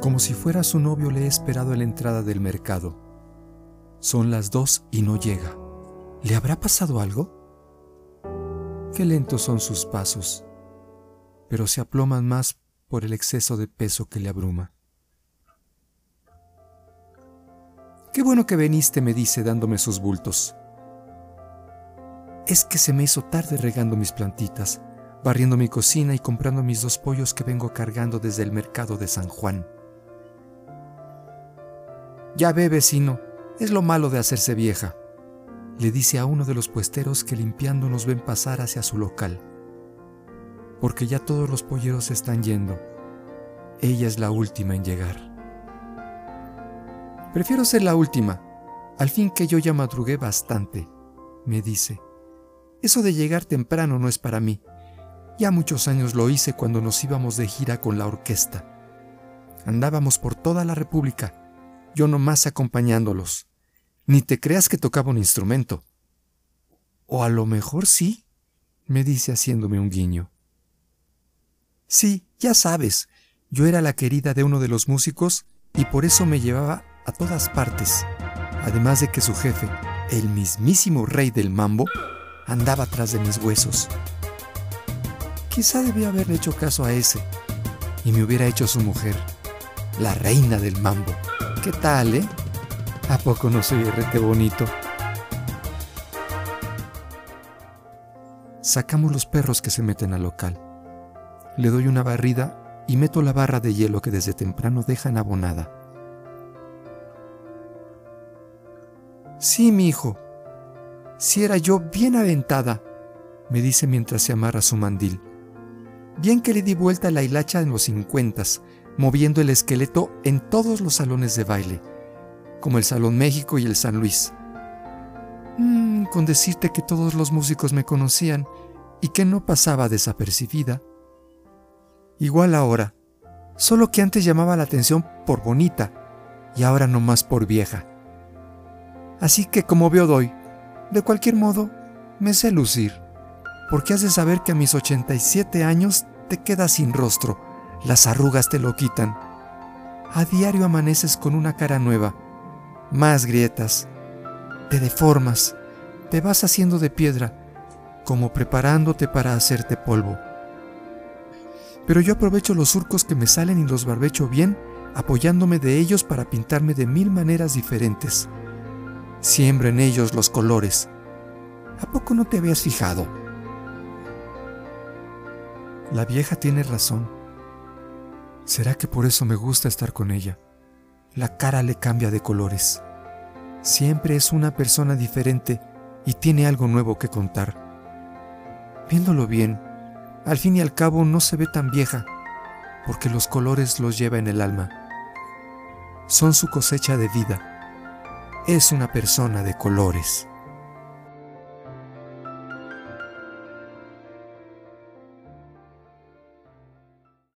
Como si fuera su novio le he esperado en la entrada del mercado. Son las dos y no llega. ¿Le habrá pasado algo? Qué lentos son sus pasos, pero se aploman más por el exceso de peso que le abruma. Qué bueno que viniste, me dice dándome sus bultos. Es que se me hizo tarde regando mis plantitas, barriendo mi cocina y comprando mis dos pollos que vengo cargando desde el mercado de San Juan. Ya ve, vecino, es lo malo de hacerse vieja, le dice a uno de los puesteros que limpiando nos ven pasar hacia su local. Porque ya todos los polleros están yendo. Ella es la última en llegar. Prefiero ser la última, al fin que yo ya madrugué bastante, me dice. Eso de llegar temprano no es para mí. Ya muchos años lo hice cuando nos íbamos de gira con la orquesta. Andábamos por toda la República, yo nomás acompañándolos. Ni te creas que tocaba un instrumento. O a lo mejor sí, me dice haciéndome un guiño. Sí, ya sabes, yo era la querida de uno de los músicos y por eso me llevaba a todas partes, además de que su jefe, el mismísimo rey del mambo, andaba tras de mis huesos. Quizá debía haberle hecho caso a ese y me hubiera hecho su mujer, la reina del mambo. ¿Qué tal, eh? ¿A poco no soy rete bonito? Sacamos los perros que se meten al local. Le doy una barrida y meto la barra de hielo que desde temprano dejan abonada. Sí, mi hijo. Si era yo bien aventada, me dice mientras se amarra su mandil. Bien que le di vuelta a la hilacha en los cincuentas, moviendo el esqueleto en todos los salones de baile, como el Salón México y el San Luis. Mm, con decirte que todos los músicos me conocían y que no pasaba desapercibida. Igual ahora, solo que antes llamaba la atención por bonita y ahora no más por vieja. Así que como veo doy, de cualquier modo, me sé lucir, porque has de saber que a mis 87 años te quedas sin rostro, las arrugas te lo quitan. A diario amaneces con una cara nueva, más grietas, te deformas, te vas haciendo de piedra, como preparándote para hacerte polvo. Pero yo aprovecho los surcos que me salen y los barbecho bien, apoyándome de ellos para pintarme de mil maneras diferentes siembra en ellos los colores. ¿A poco no te habías fijado? La vieja tiene razón. ¿Será que por eso me gusta estar con ella? La cara le cambia de colores. Siempre es una persona diferente y tiene algo nuevo que contar. Viéndolo bien, al fin y al cabo no se ve tan vieja, porque los colores los lleva en el alma. Son su cosecha de vida es una persona de colores.